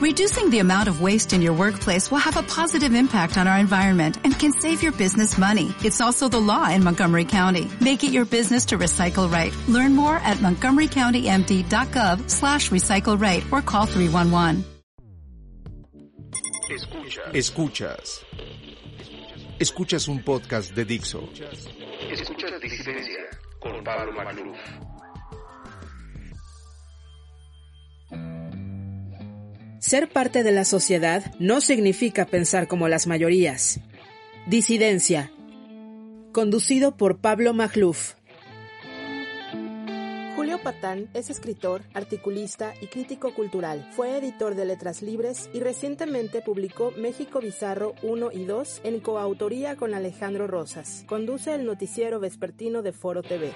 Reducing the amount of waste in your workplace will have a positive impact on our environment and can save your business money. It's also the law in Montgomery County. Make it your business to recycle right. Learn more at montgomerycountymd.gov slash recycle right or call 311. Escuchas. Escuchas. Escuchas un podcast de Dixo. Escuchas Disidencia con Pablo Magluf. Ser parte de la sociedad no significa pensar como las mayorías. Disidencia. Conducido por Pablo Magluf. Julio Patán es escritor, articulista y crítico cultural. Fue editor de Letras Libres y recientemente publicó México Bizarro 1 y 2 en coautoría con Alejandro Rosas. Conduce el noticiero vespertino de Foro TV.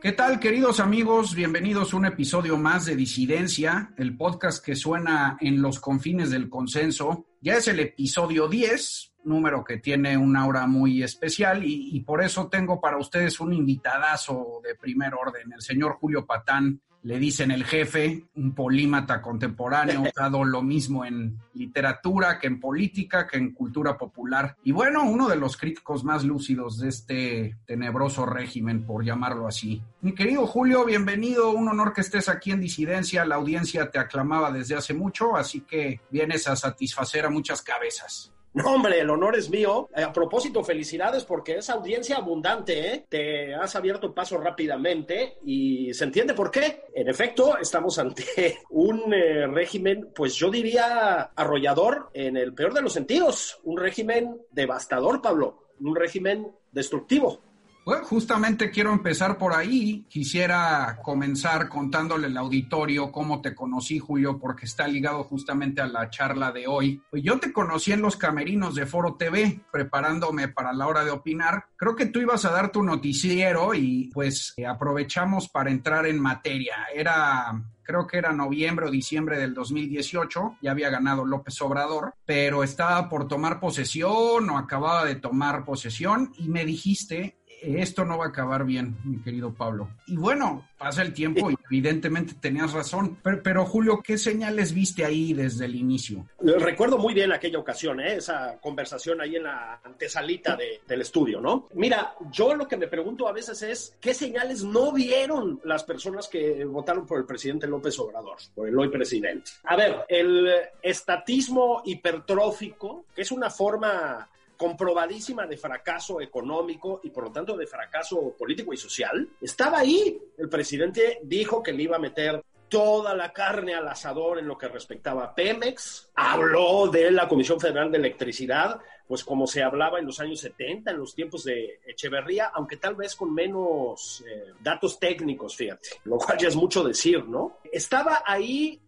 ¿Qué tal, queridos amigos? Bienvenidos a un episodio más de Disidencia, el podcast que suena en los confines del consenso. Ya es el episodio 10, número que tiene una hora muy especial y, por eso tengo para ustedes un invitadazo de primer orden, el señor Julio Patán, le dicen el jefe, un polímata contemporáneo, dado lo mismo en literatura que en política, que en cultura popular. Y bueno, uno de los críticos más lúcidos de este tenebroso régimen, por llamarlo así. Mi querido Julio, bienvenido, un honor que estés aquí en Disidencia, la audiencia te aclamaba desde hace mucho, así que vienes a satisfacer a muchas cabezas. No, hombre, el honor es mío. A propósito, felicidades porque es audiencia abundante, ¿eh? Te has abierto paso rápidamente y se entiende por qué. En efecto, estamos ante un eh, régimen, pues yo diría arrollador en el peor de los sentidos. Un régimen devastador, Pablo. Un régimen destructivo. Bueno, justamente quiero empezar por ahí. Quisiera comenzar contándole al auditorio cómo te conocí, Julio, porque está ligado justamente a la charla de hoy. Pues yo te conocí en los camerinos de Foro TV, preparándome para la hora de opinar. Creo que tú ibas a dar tu noticiero y pues eh, aprovechamos para entrar en materia. Era creo que era noviembre o diciembre del 2018, ya había ganado López Obrador, pero estaba por tomar posesión o acababa de tomar posesión y me dijiste, esto no va a acabar bien, mi querido Pablo. Y bueno, pasa el tiempo y evidentemente tenías razón, pero, Julio, ¿qué señales viste ahí desde el inicio? Recuerdo muy bien aquella ocasión, ¿eh? esa conversación ahí en la antesalita de, del estudio, ¿no? Mira, yo lo que me pregunto a veces es, ¿qué señales no vieron las personas que votaron por el presidente López Obrador, por el hoy presidente? A ver, el estatismo hipertrófico, que es una forma comprobadísima de fracaso económico y por lo tanto de fracaso político y social, estaba ahí. El presidente dijo que le iba a meter toda la carne al asador en lo que respectaba a Pemex, habló de la Comisión Federal de Electricidad, pues como se hablaba en los años 70, en los tiempos de Echeverría, aunque tal vez con menos eh, datos técnicos, fíjate, lo cual ya es mucho decir, ¿no? Estaba ahí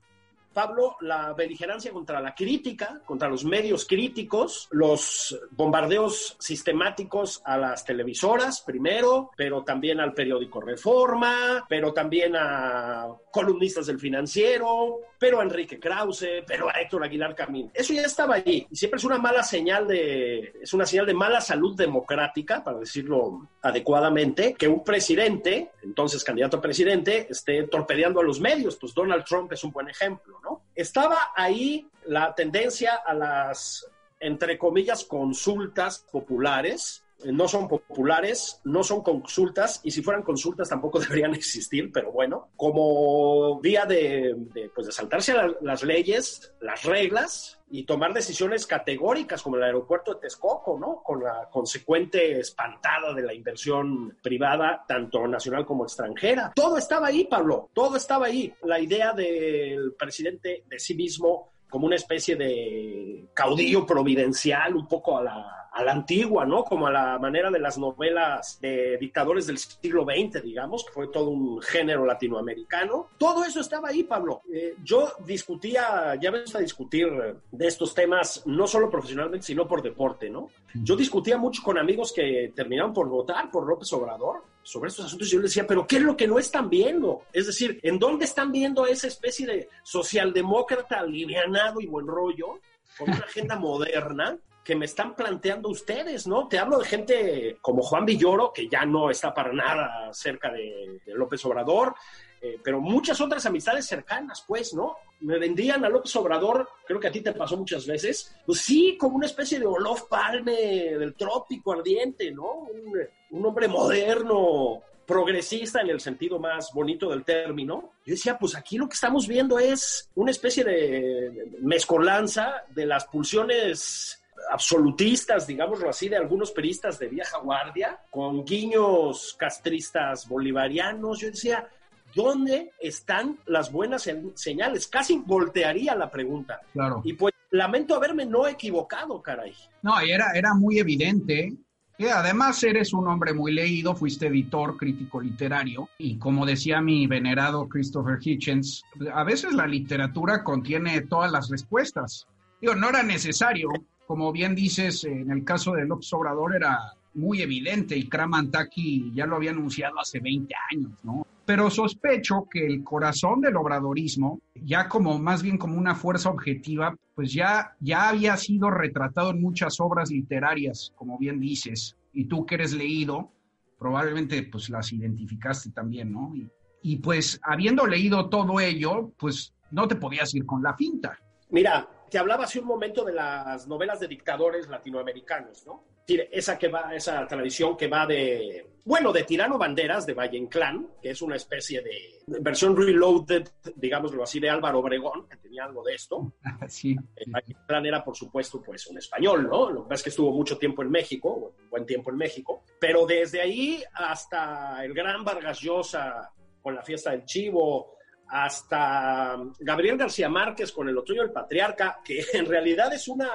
Pablo, la beligerancia contra la crítica, contra los medios críticos, los bombardeos sistemáticos a las televisoras primero, pero también al periódico Reforma, pero también a columnistas del financiero, pero a Enrique Krause, pero a Héctor Aguilar Camín. Eso ya estaba allí y siempre es una mala señal de, es una señal de mala salud democrática, para decirlo adecuadamente, que un presidente, entonces candidato a presidente, esté torpedeando a los medios. Pues Donald Trump es un buen ejemplo. ¿no? Estaba ahí la tendencia a las, entre comillas, consultas populares. No son populares, no son consultas, y si fueran consultas tampoco deberían existir, pero bueno, como vía de, de, pues de saltarse las leyes, las reglas, y tomar decisiones categóricas como el aeropuerto de Texcoco, ¿no? Con la consecuente espantada de la inversión privada, tanto nacional como extranjera. Todo estaba ahí, Pablo, todo estaba ahí. La idea del presidente de sí mismo como una especie de caudillo providencial, un poco a la, a la antigua, ¿no? Como a la manera de las novelas de dictadores del siglo XX, digamos, que fue todo un género latinoamericano. Todo eso estaba ahí, Pablo. Eh, yo discutía, ya ves a discutir de estos temas, no solo profesionalmente, sino por deporte, ¿no? Yo discutía mucho con amigos que terminaron por votar por López Obrador sobre estos asuntos y yo les decía, pero ¿qué es lo que no están viendo? Es decir, ¿en dónde están viendo esa especie de socialdemócrata alivianado y buen rollo con una agenda moderna que me están planteando ustedes, ¿no? Te hablo de gente como Juan Villoro, que ya no está para nada cerca de, López Obrador, eh, pero muchas otras amistades cercanas, pues, ¿no? Me vendían a López Obrador, creo que a ti te pasó muchas veces, pues sí, como una especie de Olof Palme del trópico ardiente, ¿no? Un, un hombre moderno, progresista en el sentido más bonito del término. Yo decía, pues aquí lo que estamos viendo es una especie de mezcolanza de las pulsiones absolutistas, digámoslo así, de algunos peristas de vieja guardia, con guiños castristas bolivarianos. Yo decía, ¿dónde están las buenas señales? Casi voltearía la pregunta. Claro. Y pues lamento haberme no equivocado, caray. No, era, era muy evidente. Que además eres un hombre muy leído, fuiste editor, crítico literario, y como decía mi venerado Christopher Hitchens, a veces la literatura contiene todas las respuestas. Digo, no era necesario, como bien dices, en el caso de López Obrador era muy evidente y Kramantaki ya lo había anunciado hace 20 años, ¿no? Pero sospecho que el corazón del obradorismo, ya como más bien como una fuerza objetiva, pues ya, ya había sido retratado en muchas obras literarias, como bien dices, y tú que eres leído, probablemente pues las identificaste también, ¿no? Y, y pues habiendo leído todo ello, pues no te podías ir con la finta. Mira, te hablaba hace un momento de las novelas de dictadores latinoamericanos, ¿no? Esa que va, esa tradición que va de, bueno, de Tirano Banderas, de Valle Inclán, que es una especie de versión reloaded, digámoslo así, de Álvaro Obregón, que tenía algo de esto. Sí. Valle Inclán era, por supuesto, pues un español, ¿no? Lo que pasa es que estuvo mucho tiempo en México, un buen tiempo en México, pero desde ahí hasta el gran Vargas Llosa con la fiesta del Chivo, hasta Gabriel García Márquez con El Otoño del Patriarca, que en realidad es una,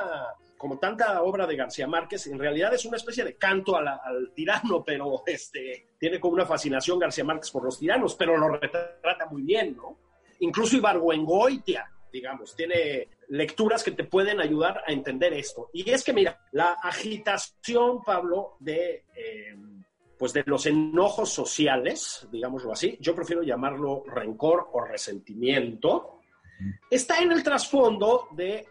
como tanta obra de García Márquez, en realidad es una especie de canto al tirano, pero este, tiene como una fascinación García Márquez por los tiranos, pero lo retrata muy bien, ¿no? Incluso Ibargüengoitia, digamos, tiene lecturas que te pueden ayudar a entender esto. Y es que, mira, la agitación, Pablo, de... Eh, pues de los enojos sociales, digámoslo así, yo prefiero llamarlo rencor o resentimiento, está en el trasfondo de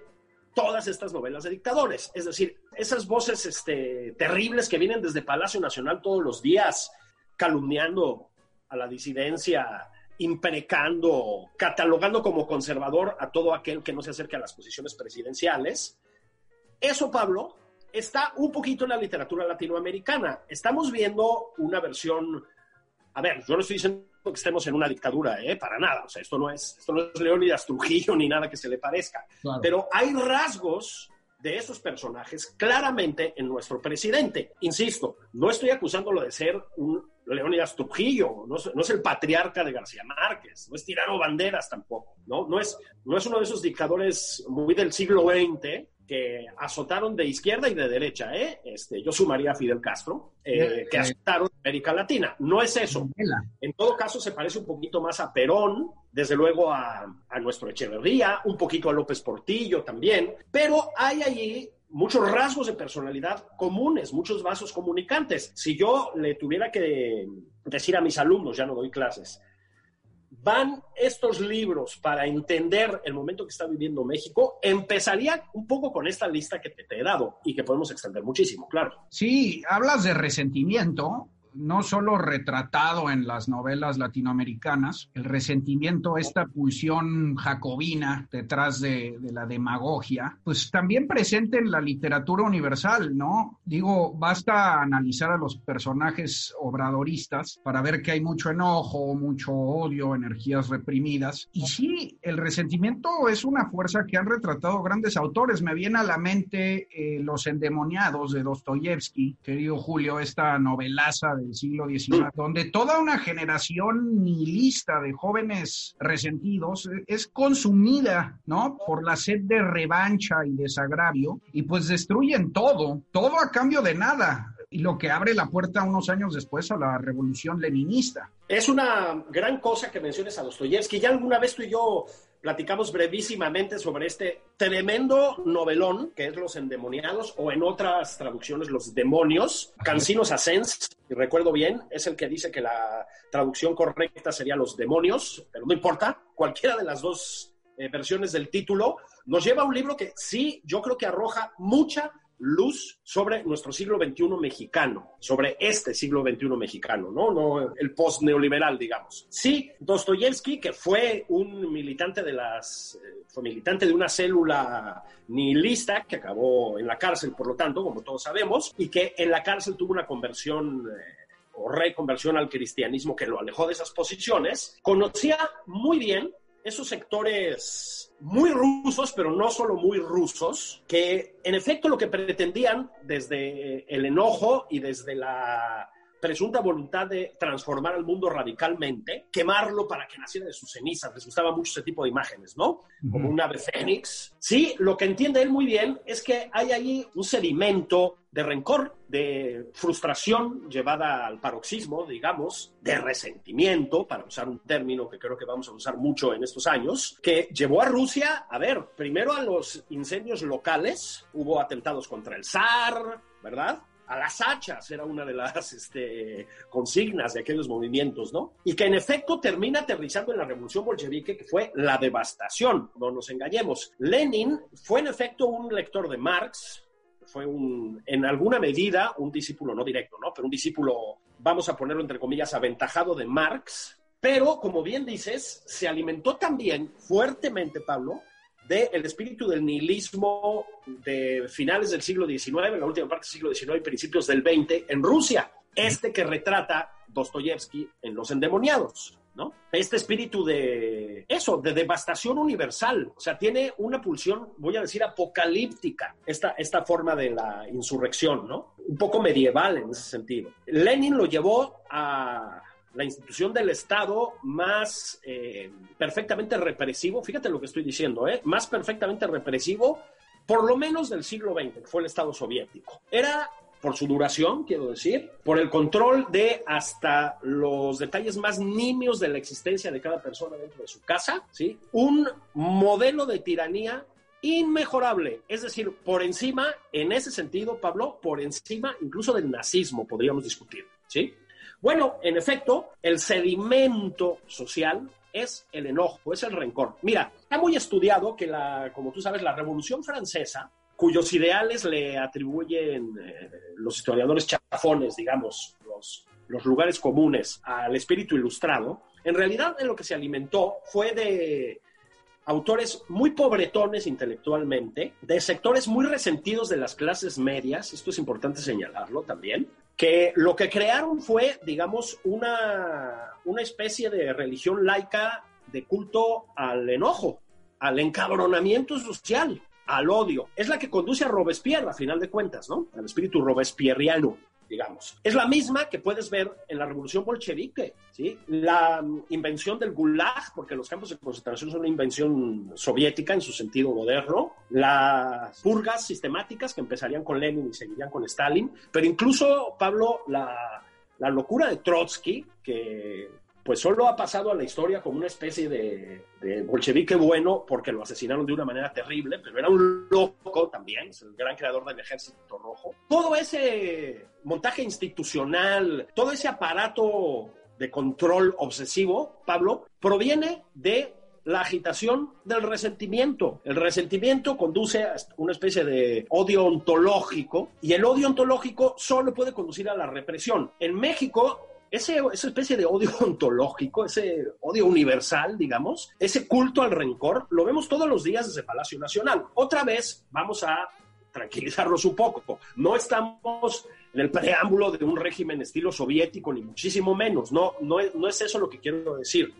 todas estas novelas de dictadores. Es decir, esas voces este, terribles que vienen desde Palacio Nacional todos los días, calumniando a la disidencia, imprecando, catalogando como conservador a todo aquel que no se acerque a las posiciones presidenciales. Eso, Pablo, está un poquito en la literatura latinoamericana. Estamos viendo una versión, a ver, yo no estoy diciendo que estemos en una dictadura, ¿eh? para nada, o sea, esto no es, esto no es Leónidas Trujillo ni nada que se le parezca, Claro. pero hay rasgos de esos personajes claramente en nuestro presidente. Insisto, no estoy acusándolo de ser un Leónidas Trujillo, no es, no es el patriarca de García Márquez, no es Tirano Banderas tampoco, ¿no? No es, no es uno de esos dictadores muy del siglo XX que azotaron de izquierda y de derecha, ¿eh? Este, yo sumaría a Fidel Castro, eh, que azotaron América Latina. No es eso. En todo caso, se parece un poquito más a Perón, desde luego a, a nuestro Echeverría, un poquito a López Portillo también, pero hay allí muchos rasgos de personalidad comunes, muchos vasos comunicantes. Si yo le tuviera que decir a mis alumnos, ya no doy clases, van estos libros para entender el momento que está viviendo México, empezaría un poco con esta lista que te, te he dado y que podemos extender muchísimo, claro. Sí, hablas de resentimiento, no solo retratado en las novelas latinoamericanas, el resentimiento, esta pulsión jacobina detrás de, la demagogia, pues también presente en la literatura universal, ¿no? Digo, basta analizar a los personajes obradoristas para ver que hay mucho enojo, mucho odio, energías reprimidas. Y sí, el resentimiento es una fuerza que han retratado grandes autores. Me viene a la mente eh, Los endemoniados de Dostoyevsky, querido Julio, esta novelaza de del siglo XIX, donde toda una generación nihilista de jóvenes resentidos es consumida, ¿no? Por la sed de revancha y desagravio, y pues destruyen todo, todo a cambio de nada, y lo que abre la puerta unos años después a la revolución leninista. Es una gran cosa que menciones a Dostoyevsky. Ya alguna vez tú y yo platicamos brevísimamente sobre este tremendo novelón que es Los Endemoniados, o en otras traducciones, Los Demonios. Cansinos Ascens, si recuerdo bien, es el que dice que la traducción correcta sería Los Demonios, pero no importa, cualquiera de las dos eh, versiones del título nos lleva a un libro que sí, yo creo que arroja mucha luz sobre nuestro siglo XXI mexicano, sobre este siglo XXI mexicano, ¿no? No el post-neoliberal, digamos. Sí, Dostoyevsky, que fue un militante de las, eh, fue militante de una célula nihilista que acabó en la cárcel, por lo tanto, como todos sabemos, y que en la cárcel tuvo una conversión eh, o reconversión al cristianismo que lo alejó de esas posiciones, conocía muy bien esos sectores muy rusos, pero no solo muy rusos, que en efecto lo que pretendían desde el enojo y desde la presunta voluntad de transformar al mundo radicalmente, quemarlo para que naciera de sus cenizas. Les gustaba mucho ese tipo de imágenes, ¿no? Como un ave fénix. Sí, lo que entiende él muy bien es que hay ahí un sedimento de rencor, de frustración llevada al paroxismo, digamos, de resentimiento, para usar un término que creo que vamos a usar mucho en estos años, que llevó a Rusia, a ver, primero a los incendios locales, hubo atentados contra el zar, ¿verdad? A las hachas, era una de las este, consignas de aquellos movimientos, ¿no? Y que en efecto termina aterrizando en la revolución bolchevique, que fue la devastación, no nos engañemos. Lenin fue en efecto un lector de Marx, fue un, en alguna medida un discípulo, no directo, ¿no? Pero un discípulo, vamos a ponerlo entre comillas, aventajado de Marx, pero como bien dices, se alimentó también fuertemente, Pablo, del espíritu del nihilismo de finales del siglo XIX, en la última parte del siglo XIX y principios del XX en Rusia. Este que retrata Dostoyevsky en Los Endemoniados. ¿no? Este espíritu de eso, de devastación universal. O sea, tiene una pulsión, voy a decir, apocalíptica, esta, esta forma de la insurrección, ¿no? Un poco medieval en ese sentido. Lenin lo llevó a la institución del Estado más eh, perfectamente represivo, fíjate lo que estoy diciendo, ¿eh? más perfectamente represivo, por lo menos del siglo XX, fue el Estado soviético. Era por su duración, quiero decir, por el control de hasta los detalles más nimios de la existencia de cada persona dentro de su casa, ¿sí? Un modelo de tiranía inmejorable, es decir, por encima, en ese sentido, Pablo, por encima incluso del nazismo, podríamos discutir, ¿sí? Bueno, en efecto, el sedimento social es el enojo, es el rencor. Mira, está muy estudiado que la, como tú sabes, la Revolución Francesa, cuyos ideales le atribuyen eh, los historiadores chafones, digamos, los, los lugares comunes al espíritu ilustrado, en realidad en lo que se alimentó fue de autores muy pobretones intelectualmente, de sectores muy resentidos de las clases medias, esto es importante señalarlo también, que lo que crearon fue, digamos, una, una especie de religión laica de culto al enojo, al encabronamiento social, al odio. Es la que conduce a Robespierre, a final de cuentas, ¿no? Al espíritu robespierriano digamos. Es la misma que puedes ver en la revolución bolchevique, ¿sí? La mm, invención del gulag, porque los campos de concentración son una invención soviética en su sentido moderno, las purgas sistemáticas que empezarían con Lenin y seguirían con Stalin, pero incluso, Pablo, la, la locura de Trotsky, que pues solo ha pasado a la historia como una especie de, bolchevique bueno porque lo asesinaron de una manera terrible, pero era un loco también, es el gran creador del ejército rojo. Todo ese montaje institucional, todo ese aparato de control obsesivo, Pablo, proviene de la agitación del resentimiento. El resentimiento conduce a una especie de odio ontológico y el odio ontológico solo puede conducir a la represión. En México ese, esa especie de odio ontológico, ese odio universal, digamos, ese culto al rencor, lo vemos todos los días desde Palacio Nacional. Otra vez, vamos a tranquilizarlos un poco. No estamos en el preámbulo de un régimen estilo soviético, ni muchísimo menos. No, no, no es eso lo que quiero decir.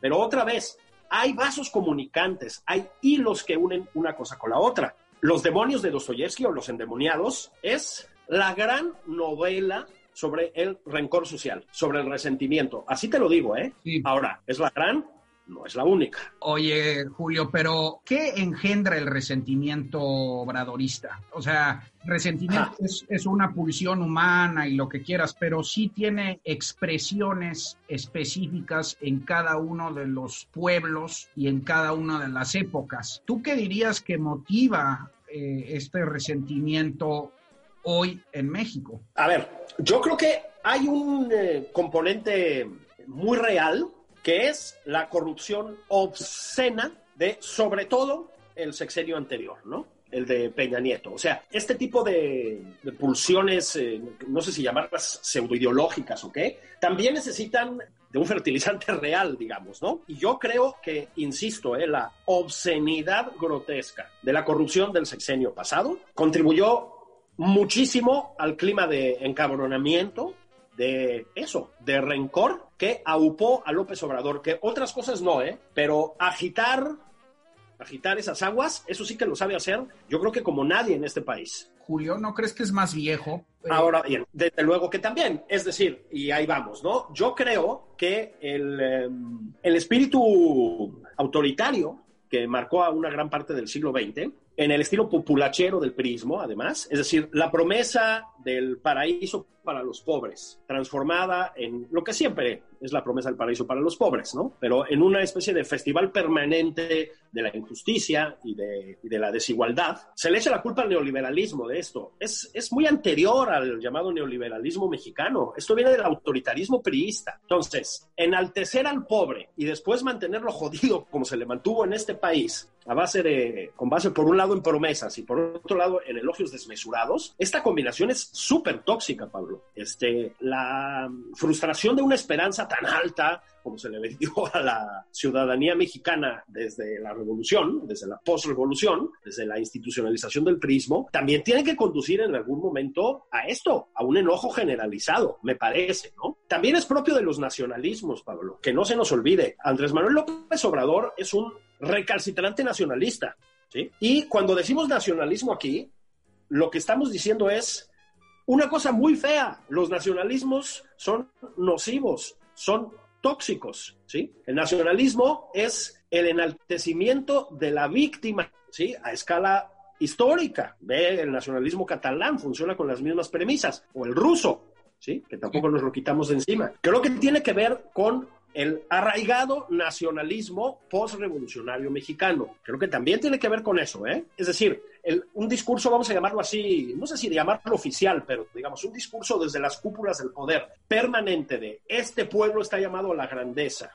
Pero otra vez, hay vasos comunicantes, hay hilos que unen una cosa con la otra. Los demonios de Dostoyevsky o los endemoniados es la gran novela sobre el rencor social, sobre el resentimiento. Así te lo digo, ¿eh? Ahora, ¿es la gran? No es la única. Oye, Julio, pero ¿qué engendra el resentimiento obradorista? O sea, resentimiento es, es, una pulsión humana y lo que quieras, pero sí tiene expresiones específicas en cada uno de los pueblos y en cada una de las épocas. ¿Tú qué dirías que motiva eh, este resentimiento hoy en México? A ver, yo creo que hay un eh, componente muy real que es la corrupción obscena de, sobre todo, el sexenio anterior, ¿no? el de Peña Nieto. O sea, este tipo de, pulsiones, eh, no sé si llamarlas pseudoideológicas o qué, también necesitan de un fertilizante real, digamos, ¿no? Y yo creo que, insisto, eh, la obscenidad grotesca de la corrupción del sexenio pasado contribuyó muchísimo al clima de encabronamiento, de eso, de rencor que aupó a López Obrador, que otras cosas no, ¿eh? Pero agitar agitar esas aguas, eso sí que lo sabe hacer, yo creo que como nadie en este país. Julio, ¿no crees que es más viejo? Eh, Ahora bien, desde luego que también, es decir, y ahí vamos, ¿no? Yo creo que el, em, el espíritu autoritario que marcó a una gran parte del siglo XX, en el estilo populachero del prismo, además, es decir, la promesa del paraíso para los pobres, transformada en lo que siempre es la promesa del paraíso para los pobres, ¿no? Pero en una especie de festival permanente de la injusticia y de, la desigualdad, se le echa la culpa al neoliberalismo de esto. Es, es muy anterior al llamado neoliberalismo mexicano. Esto viene del autoritarismo priista. Entonces, enaltecer al pobre y después mantenerlo jodido como se le mantuvo en este país, a base de, con base por un lado en promesas y por otro lado en elogios desmesurados, esta combinación es súper tóxica, Pablo. Este, la frustración de una esperanza tan alta como se le vendió a la ciudadanía mexicana desde la revolución, desde la postrevolución, desde la institucionalización del prismo, también tiene que conducir en algún momento a esto, a un enojo generalizado, me parece, ¿no? También es propio de los nacionalismos, Pablo, que no se nos olvide. Andrés Manuel López Obrador es un recalcitrante nacionalista, Y cuando decimos nacionalismo aquí, lo que estamos diciendo es una cosa muy fea. Los nacionalismos son nocivos, son tóxicos, ¿sí? El nacionalismo es el enaltecimiento de la víctima, ¿sí? A escala histórica. Ve, el nacionalismo catalán funciona con las mismas premisas, o el ruso, ¿sí? Que tampoco nos lo quitamos de encima. Creo que tiene que ver con el arraigado nacionalismo postrevolucionario mexicano. Creo que también tiene que ver con eso, ¿eh? Es decir, un discurso, vamos a llamarlo así, no sé si llamarlo oficial, pero digamos, un discurso desde las cúpulas del poder permanente de este pueblo está llamado a la grandeza,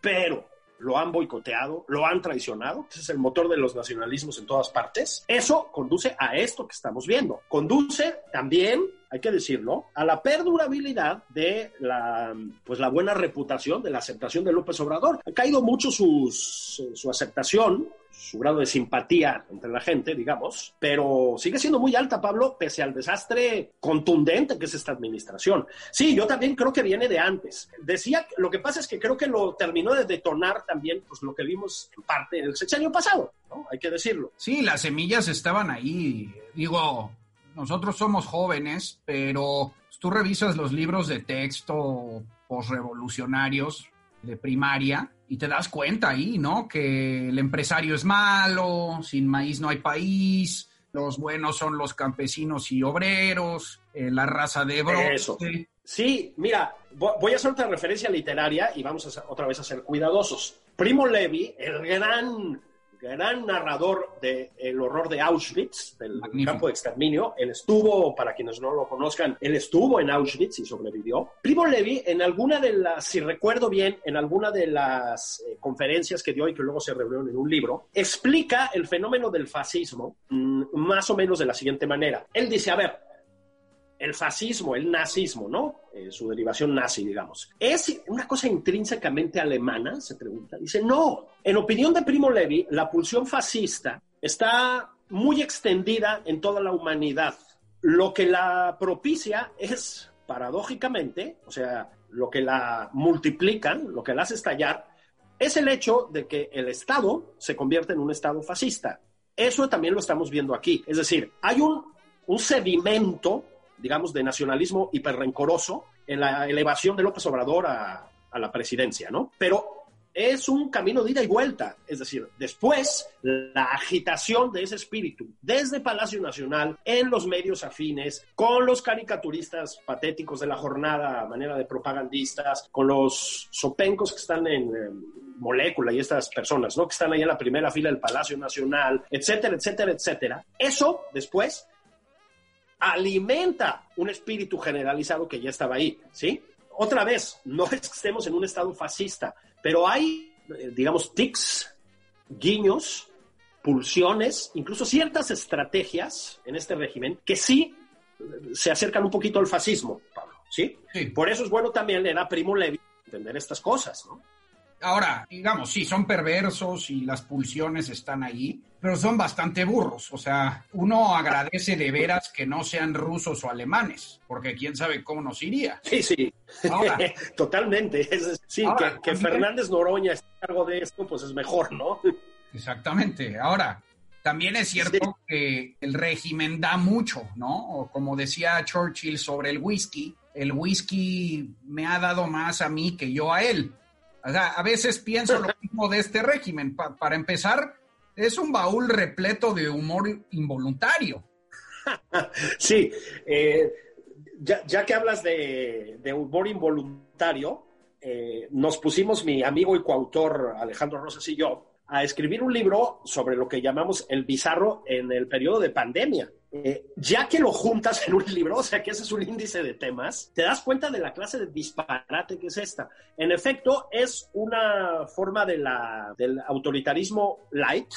pero lo han boicoteado, lo han traicionado, ese es el motor de los nacionalismos en todas partes, eso conduce a esto que estamos viendo. Conduce también, hay que decirlo, a la perdurabilidad de la, pues la buena reputación, de la aceptación de López Obrador. Ha caído mucho sus, su aceptación su grado de simpatía entre la gente, digamos, pero sigue siendo muy alta, Pablo, pese al desastre contundente que es esta administración. Sí, yo también creo que viene de antes. Decía, lo que pasa es que creo que lo terminó de detonar también, pues lo que vimos en parte en el sexenio pasado, ¿no? Hay que decirlo. Sí, las semillas estaban ahí. Digo, nosotros somos jóvenes, pero tú revisas los libros de texto posrevolucionarios de primaria y te das cuenta ahí, ¿no? Que el empresario es malo, sin maíz no hay país, los buenos son los campesinos y obreros, eh, la raza de bronce. Sí, mira, voy a hacer otra referencia literaria y vamos a otra vez a ser cuidadosos. Primo Levi, el gran gran narrador del el horror de Auschwitz, del campo de exterminio. Él estuvo, para quienes no lo conozcan, él estuvo en Auschwitz y sobrevivió. Primo Levi, en alguna de las, si recuerdo bien, en alguna de las eh, conferencias que dio y que luego se reunieron en un libro, explica el fenómeno del fascismo mm, más o menos de la siguiente manera. Él dice, a ver, el fascismo, el nazismo, ¿no? Eh, su derivación nazi, digamos. ¿Es una cosa intrínsecamente alemana? Se pregunta. Dice, no. En opinión de Primo Levi, la pulsión fascista está muy extendida en toda la humanidad. Lo que la propicia es, paradójicamente, o sea, lo que la multiplica, lo que la hace estallar, es el hecho de que el Estado se convierte en un Estado fascista. Eso también lo estamos viendo aquí. Es decir, hay un, un sedimento digamos, de nacionalismo hiperrencoroso en la elevación de López Obrador a, la presidencia, ¿no? Pero es un camino de ida y vuelta. Es decir, después la agitación de ese espíritu desde Palacio Nacional, en los medios afines, con los caricaturistas patéticos de la jornada, manera de propagandistas, con los sopencos que están en molécula y estas personas, ¿no? Que están ahí en la primera fila del Palacio Nacional, etcétera, etcétera, etcétera. Eso después alimenta un espíritu generalizado que ya estaba ahí, ¿sí? Otra vez, no es que estemos en un estado fascista, pero hay, eh, digamos, tics, guiños pulsiones, incluso ciertas estrategias en este régimen que sí se acercan un poquito al fascismo, Pablo, ¿sí? Sí. Por eso es bueno también leer a Primo Levi entender estas cosas, ¿no? Ahora, digamos, sí, son perversos y las pulsiones están ahí, pero son bastante burros. O sea, uno agradece de veras que no sean rusos o alemanes, porque quién sabe cómo nos iría. Sí, sí, Ahora. totalmente. Sí, Ahora, que, Fernández Noroña esté a cargo de esto, pues es mejor, ¿no? Exactamente. Ahora, también es cierto que el régimen da mucho, ¿no? O como decía Churchill sobre el whisky, el whisky me ha dado más a mí que yo a él. O sea, a veces pienso lo mismo de este régimen. Pa- para empezar, es un baúl repleto de humor involuntario. Sí, eh, ya, que hablas de, de humor involuntario, eh, nos pusimos mi amigo y coautor Alejandro Rosas y yo a escribir un libro sobre lo que llamamos el bizarro en el periodo de pandemia. Eh, ya que lo juntas en un libro, o sea que ese es un índice de temas, te das cuenta de la clase de disparate que es esta. En efecto, es una forma de la, del autoritarismo light,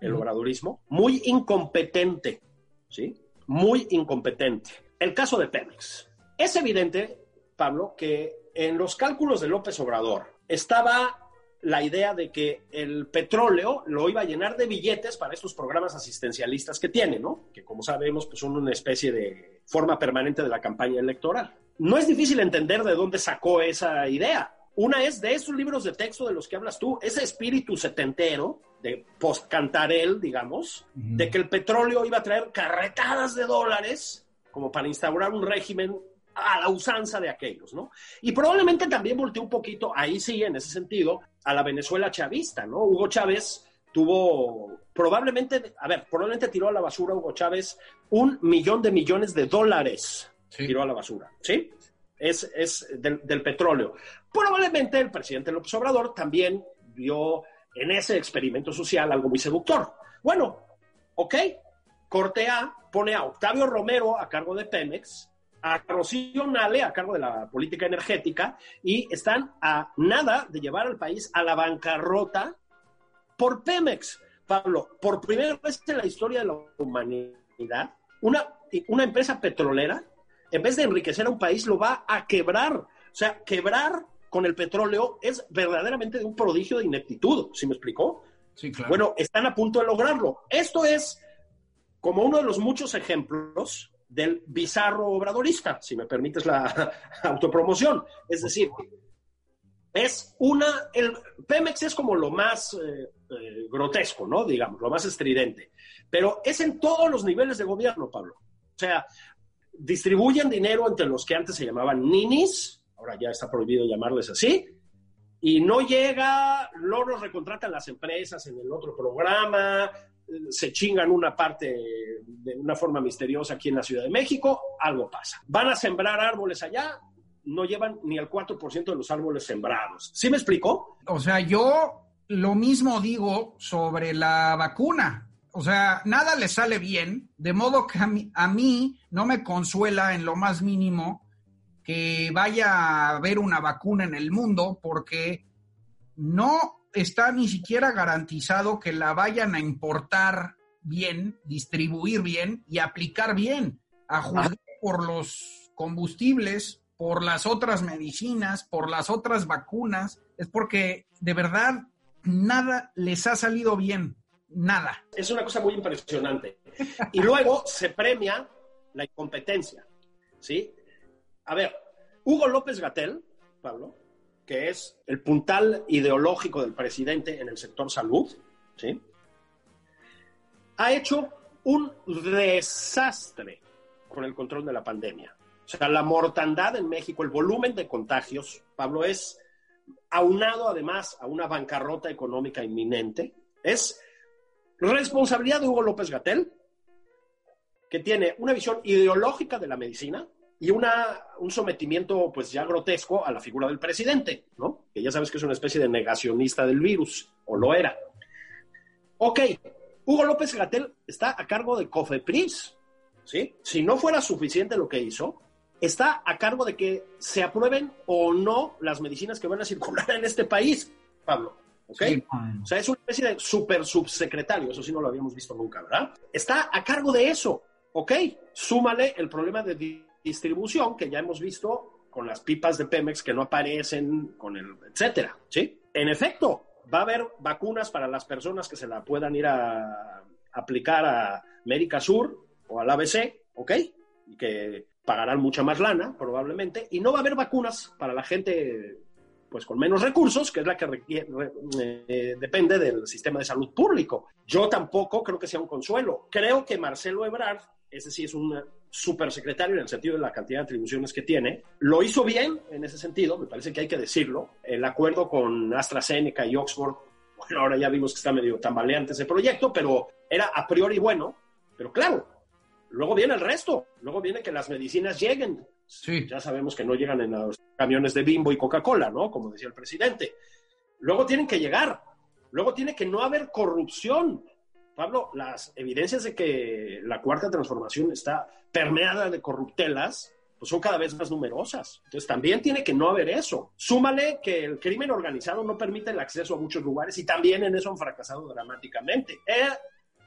el obradorismo, muy incompetente, ¿sí? Muy incompetente. El caso de Pemex. Es evidente, Pablo, que en los cálculos de López Obrador estaba la idea de que el petróleo lo iba a llenar de billetes para estos programas asistencialistas que tiene, ¿no? Que como sabemos, pues son una especie de forma permanente de la campaña electoral. No es difícil entender de dónde sacó esa idea. Una es de esos libros de texto de los que hablas tú, ese espíritu setentero de post-cantarel, digamos, de que el petróleo iba a traer carretadas de dólares como para instaurar un régimen a la usanza de aquellos, ¿no? Y probablemente también volteó un poquito, ahí sí, en ese sentido, a la Venezuela chavista, ¿no? Hugo Chávez tuvo, probablemente, a ver, probablemente tiró a la basura Hugo Chávez un millón de millones de dólares Sí. tiró a la basura, ¿sí? Es, es del, del petróleo. Probablemente el presidente López Obrador también vio en ese experimento social algo muy seductor. Bueno, ok, corte A pone a Octavio Romero a cargo de Pemex, a Rocío Nale a cargo de la política energética y están a nada de llevar al país a la bancarrota por Pemex. Pablo, por primera vez en la historia de la humanidad, una, una empresa petrolera, en vez de enriquecer a un país, lo va a quebrar. O sea, quebrar con el petróleo es verdaderamente un prodigio de ineptitud, ¿sí me explicó? Sí, claro. Bueno, están a punto de lograrlo. Esto es como uno de los muchos ejemplos del bizarro obradorista, si me permites la autopromoción. Es decir, es una. El Pemex es como lo más eh, eh, grotesco, ¿no? Digamos, lo más estridente. Pero es en todos los niveles de gobierno, Pablo. O sea, distribuyen dinero entre los que antes se llamaban ninis, ahora ya está prohibido llamarles así, y no llega, luego los recontratan las empresas en el otro programa, se chingan una parte de una forma misteriosa aquí en la Ciudad de México, algo pasa. Van a sembrar árboles allá, no llevan ni el 4% de los árboles sembrados. ¿Sí me explicó? O sea, yo lo mismo digo sobre la vacuna. O sea, nada le sale bien, de modo que a mí, a mí no me consuela en lo más mínimo que vaya a haber una vacuna en el mundo porque no está ni siquiera garantizado que la vayan a importar bien, distribuir bien y aplicar bien, a juzgar por los combustibles, por las otras medicinas, por las otras vacunas, es porque de verdad nada les ha salido bien, nada. Es una cosa muy impresionante. Y luego se premia la incompetencia, ¿sí? A ver, Hugo López Gatel, Pablo, que es el puntal ideológico del presidente en el sector salud, ¿sí? Ha hecho un desastre con el control de la pandemia. O sea, la mortandad en México, el volumen de contagios, Pablo, es aunado además a una bancarrota económica inminente, es responsabilidad de Hugo López Gatel, que tiene una visión ideológica de la medicina y una, un sometimiento pues ya grotesco a la figura del presidente, ¿no? Que ya sabes que es una especie de negacionista del virus, o lo era. Ok, Hugo López Gatel está a cargo de COFEPRIS, ¿sí? Si no fuera suficiente lo que hizo, está a cargo de que se aprueben o no las medicinas que van a circular en este país, Pablo. ¿ok? O sea, es una especie de super subsecretario, eso sí no lo habíamos visto nunca, ¿verdad? Está a cargo de eso, ¿ok? Súmale el problema de distribución que ya hemos visto con las pipas de Pemex que no aparecen, con el, etcétera, ¿sí? En efecto, va a haber vacunas para las personas que se la puedan ir a aplicar a América Sur o al ABC, ¿ok? Y que pagarán mucha más lana, probablemente, y no va a haber vacunas para la gente pues con menos recursos, que es la que eh, depende del sistema de salud público. Yo tampoco creo que sea un consuelo. Creo que Marcelo Ebrard, ese sí es un supersecretario en el sentido de la cantidad de atribuciones que tiene, lo hizo bien en ese sentido, me parece que hay que decirlo. El acuerdo con AstraZeneca y Oxford, bueno, ahora ya vimos que está medio tambaleante ese proyecto, pero era a priori bueno. Pero claro, luego viene el resto, luego viene que las medicinas lleguen, ya sabemos que no llegan en los camiones de Bimbo y Coca-Cola, ¿no? Como decía el presidente. Luego tienen que llegar. Luego tiene que no haber corrupción. Pablo, las evidencias de que la cuarta transformación está permeada de corruptelas, pues son cada vez más numerosas. Entonces también tiene que no haber eso. Súmale que el crimen organizado no permite el acceso a muchos lugares y también en eso han fracasado dramáticamente, eh,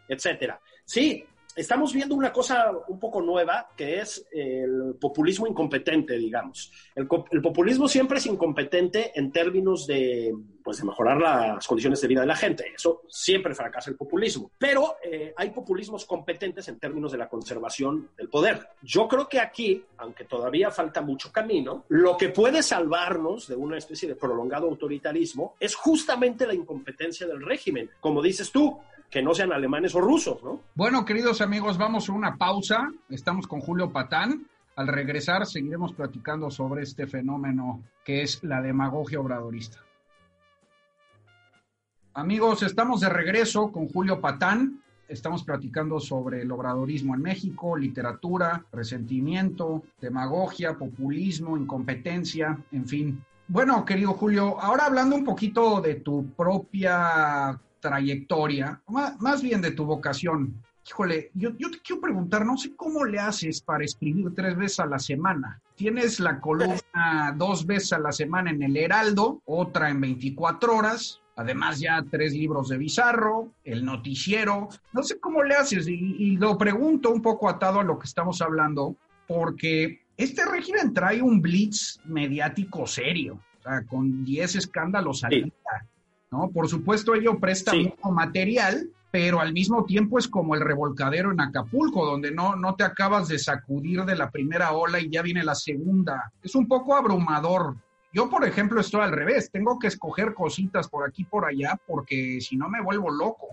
etcétera. Sí, estamos viendo una cosa un poco nueva, que es el populismo incompetente, digamos. El, populismo siempre es incompetente en términos de, pues, de mejorar las condiciones de vida de la gente. Eso siempre fracasa el populismo. Pero eh, hay populismos competentes en términos de la conservación del poder. Yo creo que aquí, aunque todavía falta mucho camino, lo que puede salvarnos de una especie de prolongado autoritarismo es justamente la incompetencia del régimen. Como dices tú, que no sean alemanes o rusos, ¿no? Bueno, queridos amigos, vamos a una pausa. Estamos con Julio Patán. Al regresar seguiremos platicando sobre este fenómeno que es la demagogia obradorista. Amigos, estamos de regreso con Julio Patán. Estamos platicando sobre el obradorismo en México, literatura, resentimiento, demagogia, populismo, incompetencia, en fin. Bueno, querido Julio, ahora hablando un poquito de tu propia trayectoria, más, bien de tu vocación. Híjole, yo, yo te quiero preguntar, no sé cómo le haces para escribir tres veces a la semana. Tienes la columna dos veces a la semana en el Heraldo, otra en 24 horas, además ya tres libros de Bizarro, el noticiero. No sé cómo le haces y, y, lo pregunto un poco atado a lo que estamos hablando, porque este régimen trae un blitz mediático serio, o sea, con 10 escándalos al día. ¿No? Por supuesto, ello presta mucho material, pero al mismo tiempo es como el revolcadero en Acapulco, donde no, no te acabas de sacudir de la primera ola y ya viene la segunda. Es un poco abrumador. Yo, por ejemplo, estoy al revés, tengo que escoger cositas por aquí por allá porque si no me vuelvo loco.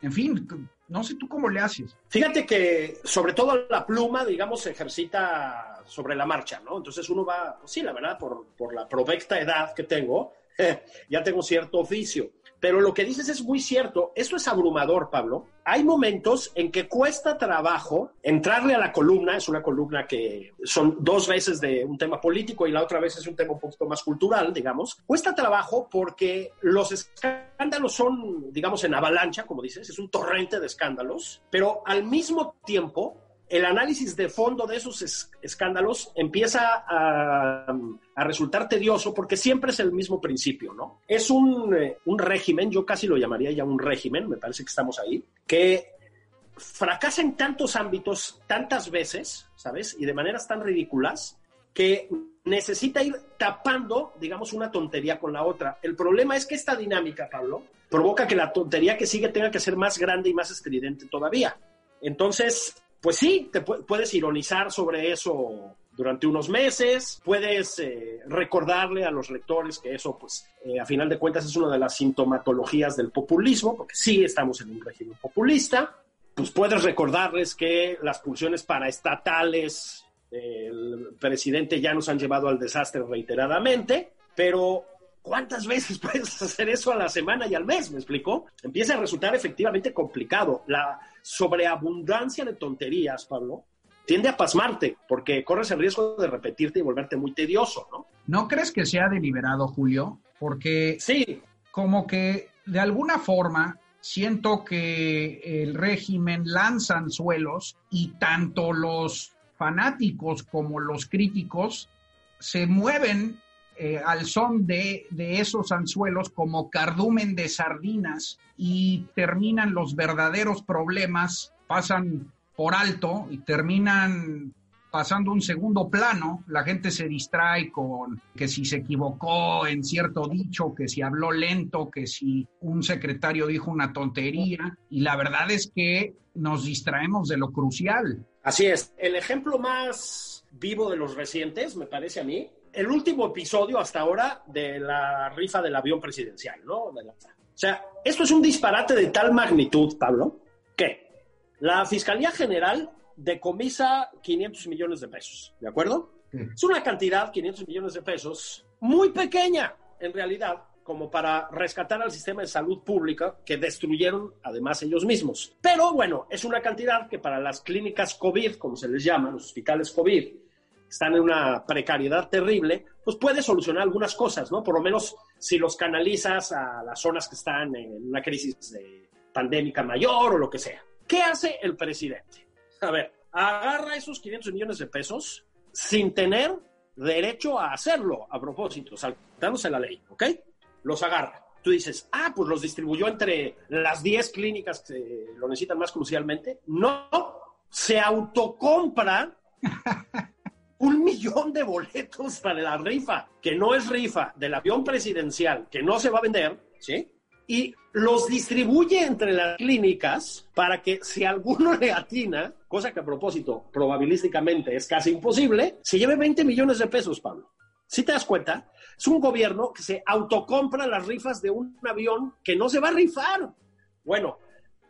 En fin, no sé tú cómo le haces. Fíjate que sobre todo la pluma, digamos, se ejercita sobre la marcha, ¿no? Entonces uno va, pues sí, la verdad, por, por la provecta edad que tengo, ya tengo cierto oficio. Pero lo que dices es muy cierto. Esto es abrumador, Pablo. Hay momentos en que cuesta trabajo entrarle a la columna. Es una columna que son dos veces de un tema político y la otra vez es un tema un poquito más cultural, digamos. Cuesta trabajo porque los escándalos son, digamos, en avalancha, como dices, es un torrente de escándalos, pero al mismo tiempo el análisis de fondo de esos escándalos empieza a, resultar tedioso porque siempre es el mismo principio, ¿no? Es un, eh, un, régimen, yo casi lo llamaría ya un régimen, me parece que estamos ahí, que fracasa en tantos ámbitos tantas veces, ¿sabes? Y de maneras tan ridículas que necesita ir tapando, digamos, una tontería con la otra. El problema es que esta dinámica, Pablo, provoca que la tontería que sigue tenga que ser más grande y más estridente todavía. Entonces, pues sí, puedes ironizar sobre eso durante unos meses, puedes eh, recordarle a los lectores que eso, pues, eh, a final de cuentas es una de las sintomatologías del populismo, porque sí estamos en un régimen populista, pues puedes recordarles que las pulsiones paraestatales del presidente ya nos han llevado al desastre reiteradamente, pero ¿Cuántas veces puedes hacer eso a la semana y al mes? ¿Me explico? Empieza a resultar efectivamente complicado. La sobreabundancia de tonterías, Pablo, tiende a pasmarte porque corres el riesgo de repetirte y volverte muy tedioso, ¿no? ¿No crees que sea deliberado, Julio? Porque sí. como que de alguna forma siento que el régimen lanza anzuelos y tanto los fanáticos como los críticos se mueven eh, al son de, de esos anzuelos como cardumen de sardinas y terminan los verdaderos problemas, pasan por alto y terminan pasando un segundo plano, la gente se distrae con que si se equivocó en cierto dicho, que si habló lento, que si un secretario dijo una tontería, y la verdad es que nos distraemos de lo crucial. Así es. El ejemplo más vivo de los recientes, me parece a mí, el último episodio hasta ahora de la rifa del avión presidencial, ¿no? o sea, esto es un disparate de tal magnitud, Pablo, que la Fiscalía General decomisa 500 millones de pesos, ¿de acuerdo? Es una cantidad, 500 millones de pesos, muy pequeña en realidad, como para rescatar al sistema de salud pública que destruyeron además ellos mismos. Pero bueno, es una cantidad que para las clínicas COVID, como se les llama, los hospitales COVID, están en una precariedad terrible, pues puede solucionar algunas cosas, ¿no? Por lo menos si los canalizas a las zonas que están en una crisis de pandémica mayor o lo que sea. ¿Qué hace el presidente? A ver, agarra esos 500 millones de pesos sin tener derecho a hacerlo, a propósito, saltándose la ley, ¿ok? Los agarra. Tú dices, ah, pues los distribuyó entre las 10 clínicas que lo necesitan más crucialmente. No, se autocompra un millón de boletos para la rifa, que no es rifa del avión presidencial, que no se va a vender, ¿sí? y los distribuye entre las clínicas para que si alguno le atina, cosa que a propósito probabilísticamente es casi imposible, se lleve 20 millones de pesos, Pablo. Si te das cuenta, es un gobierno que se autocompra las rifas de un avión que no se va a rifar. Bueno,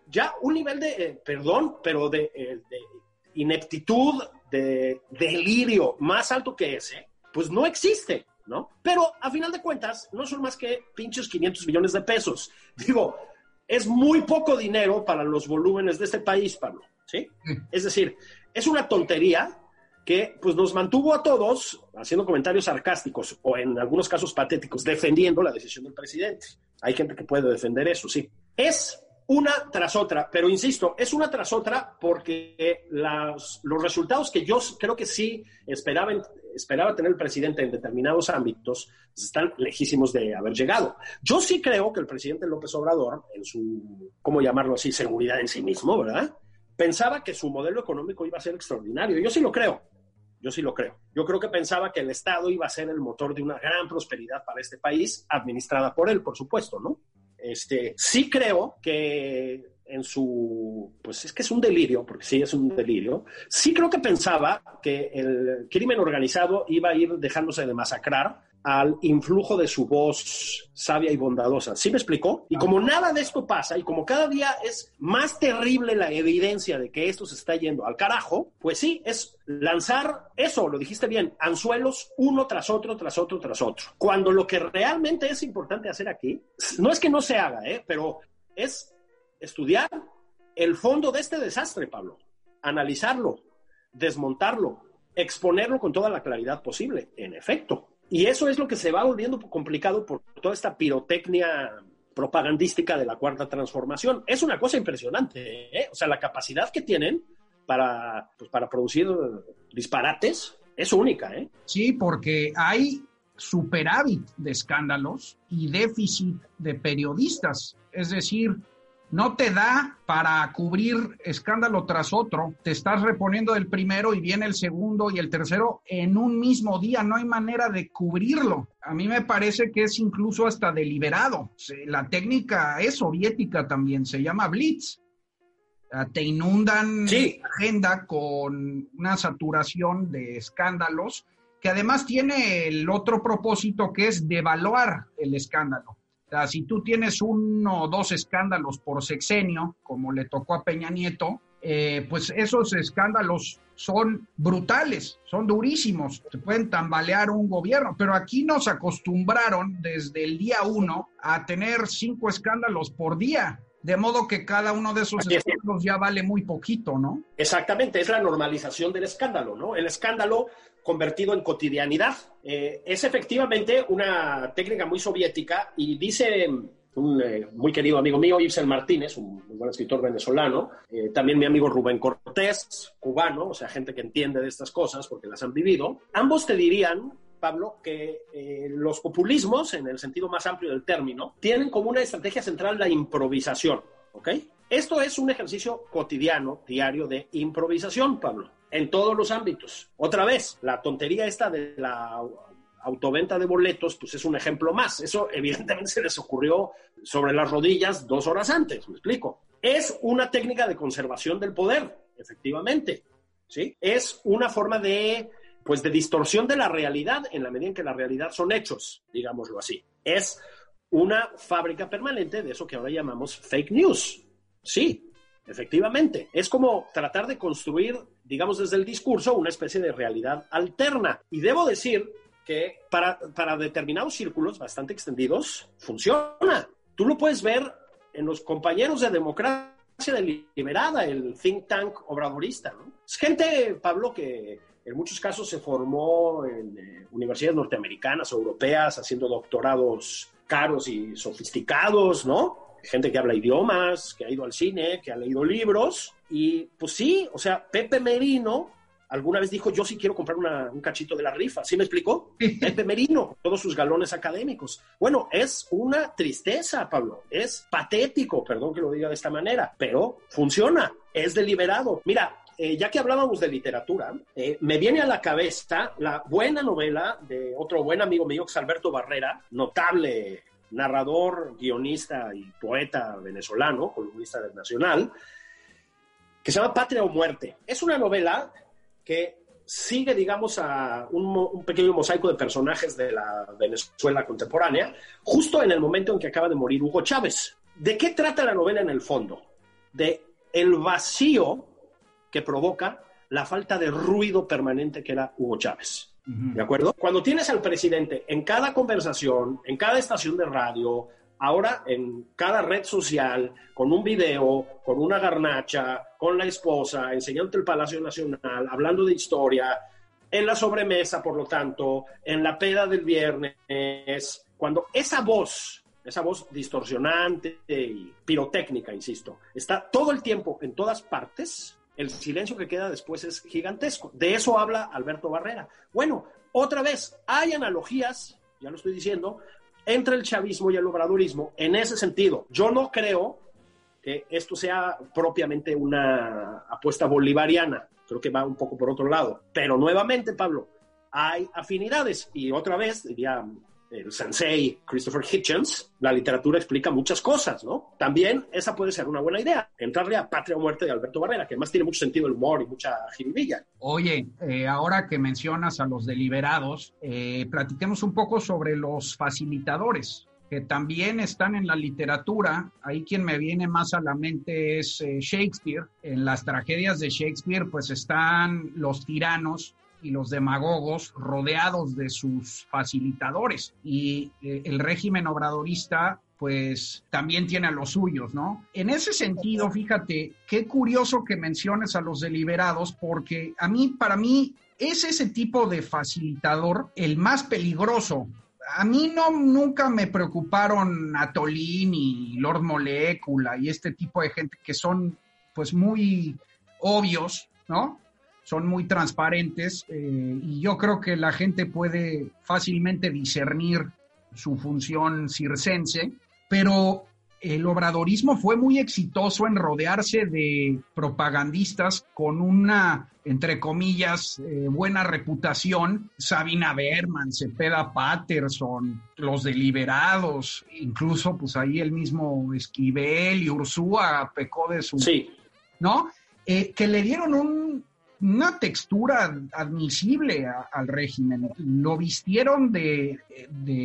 ya un nivel de, eh, perdón, pero de, eh, de ineptitud, de delirio más alto que ese, pues no existe. ¿no? Pero a final de cuentas, no son más que pinches 500 millones de pesos. Digo, es muy poco dinero para los volúmenes de este país, Pablo, ¿sí? Es decir, es una tontería que pues nos mantuvo a todos haciendo comentarios sarcásticos o en algunos casos patéticos, defendiendo la decisión del presidente. Hay gente que puede defender eso, sí. Es una tras otra, pero insisto, es una tras otra porque los resultados que yo creo que sí esperaba, esperaba tener el presidente en determinados ámbitos están lejísimos de haber llegado. Yo sí creo que el presidente López Obrador, en su, ¿cómo llamarlo así?, seguridad en sí mismo, ¿verdad? Pensaba que su modelo económico iba a ser extraordinario. Yo sí lo creo. Yo sí lo creo. Yo creo que pensaba que el Estado iba a ser el motor de una gran prosperidad para este país, administrada por él, por supuesto, ¿no? Este, sí creo que en su, pues es que es un delirio, porque sí es un delirio, sí creo que pensaba que el crimen organizado iba a ir dejándose de masacrar al influjo de su voz sabia y bondadosa. ¿Sí me explicó? Y como nada de esto pasa y como cada día es más terrible la evidencia de que esto se está yendo al carajo, pues sí, es lanzar eso, lo dijiste bien, anzuelos uno tras otro, tras otro, tras otro. Cuando lo que realmente es importante hacer aquí, no es que no se haga, ¿eh? pero es estudiar el fondo de este desastre, Pablo, analizarlo, desmontarlo, exponerlo con toda la claridad posible, en efecto. Y eso es lo que se va volviendo complicado por toda esta pirotecnia propagandística de la cuarta transformación. Es una cosa impresionante, ¿eh? O sea, la capacidad que tienen para, pues, para producir disparates es única, ¿eh? Sí, porque hay superávit de escándalos y déficit de periodistas. Es decir, no te da para cubrir escándalo tras otro, te estás reponiendo del primero y viene el segundo y el tercero en un mismo día, no hay manera de cubrirlo. A mí me parece que es incluso hasta deliberado. La técnica es soviética también, se llama blitz. Te inundan la agenda con una saturación de escándalos que además tiene el otro propósito que es devaluar el escándalo si tú tienes uno o dos escándalos por sexenio, como le tocó a Peña Nieto, eh, pues esos escándalos son brutales, son durísimos, se pueden tambalear un gobierno, pero aquí nos acostumbraron desde el día uno a tener cinco escándalos por día. De modo que cada uno de esos escándalos ya vale muy poquito, ¿no? Exactamente, es la normalización del escándalo, ¿no? El escándalo convertido en cotidianidad. Eh, es efectivamente una técnica muy soviética y dice un eh, muy querido amigo mío, Ibsen Martínez, un buen escritor venezolano, eh, también mi amigo Rubén Cortés, cubano, o sea, gente que entiende de estas cosas porque las han vivido, ambos te dirían Pablo, que eh, los populismos, en el sentido más amplio del término, tienen como una estrategia central la improvisación, ¿ok? Esto es un ejercicio cotidiano, diario de improvisación, Pablo, en todos los ámbitos. Otra vez, la tontería esta de la autoventa de boletos, pues es un ejemplo más. Eso evidentemente se les ocurrió sobre las rodillas dos horas antes, me explico. Es una técnica de conservación del poder, efectivamente. ¿sí? Es una forma de, pues, de distorsión de la realidad en la medida en que la realidad son hechos, digámoslo así. Es una fábrica permanente de eso que ahora llamamos fake news. Sí, efectivamente. Es como tratar de construir, digamos, desde el discurso una especie de realidad alterna. Y debo decir que para, para determinados círculos bastante extendidos funciona. Tú lo puedes ver en los compañeros de democracia deliberada, el think tank obradorista. Es gente, Pablo, que en muchos casos se formó en eh, universidades norteamericanas, europeas, haciendo doctorados caros y sofisticados, ¿no? Gente que habla idiomas, que ha ido al cine, que ha leído libros. Y pues sí, o sea, Pepe Merino alguna vez dijo, yo sí quiero comprar un cachito de la rifa. ¿Sí me explicó? Pepe Merino, todos sus galones académicos. Bueno, es una tristeza, Pablo. Es patético, perdón que lo diga de esta manera, pero funciona, es deliberado. Mira, eh, ya que hablábamos de literatura, eh, me viene a la cabeza la buena novela de otro buen amigo mío, que es Alberto Barrera, notable narrador, guionista y poeta venezolano, columnista del Nacional, que se llama Patria o Muerte. Es una novela que sigue, digamos, a un, pequeño mosaico de personajes de la Venezuela contemporánea, justo en el momento en que acaba de morir Hugo Chávez. ¿De qué trata la novela en el fondo? De el vacío que provoca la falta de ruido permanente que era Hugo Chávez. ¿De acuerdo? Cuando tienes al presidente en cada conversación, en cada estación de radio, ahora en cada red social, con un video, con una garnacha, con la esposa, enseñándote el Palacio Nacional, hablando de historia, en la sobremesa, por lo tanto, en la peda del viernes, cuando esa voz, esa voz distorsionante y pirotécnica, insisto, está todo el tiempo en todas partes, el silencio que queda después es gigantesco. De eso habla Alberto Barrera. Bueno, otra vez, hay analogías, ya lo estoy diciendo, entre el chavismo y el obradorismo en ese sentido. Yo no creo que esto sea propiamente una apuesta bolivariana, creo que va un poco por otro lado. Pero nuevamente, Pablo, hay afinidades y otra vez, diría el sensei Christopher Hitchens, la literatura explica muchas cosas, ¿no? También esa puede ser una buena idea, entrarle a Patria o Muerte de Alberto Barrera, que además tiene mucho sentido el humor y mucha jiribilla. Oye, eh, ahora que mencionas a los deliberados, eh, platiquemos un poco sobre los facilitadores que también están en la literatura. Ahí quien me viene más a la mente es eh, Shakespeare. En las tragedias de Shakespeare pues están los tiranos y los demagogos rodeados de sus facilitadores. Y eh, el régimen obradorista pues también tiene a los suyos, ¿no? En ese sentido, fíjate, qué curioso que menciones a los deliberados, porque a mí, para mí, es ese tipo de facilitador el más peligroso. A mí no nunca me preocuparon Atolín y Lord Molecula y este tipo de gente que son pues muy obvios, ¿no? Son muy transparentes eh, y yo creo que la gente puede fácilmente discernir su función circense, pero el obradorismo fue muy exitoso en rodearse de propagandistas con una, entre comillas, eh, buena reputación. Sabina Berman, Cepeda Patterson, los deliberados, incluso pues ahí el mismo Esquivel y Ursúa pecó de su... Sí. ¿No? Eh, que le dieron un, una textura admisible al régimen. Lo vistieron de,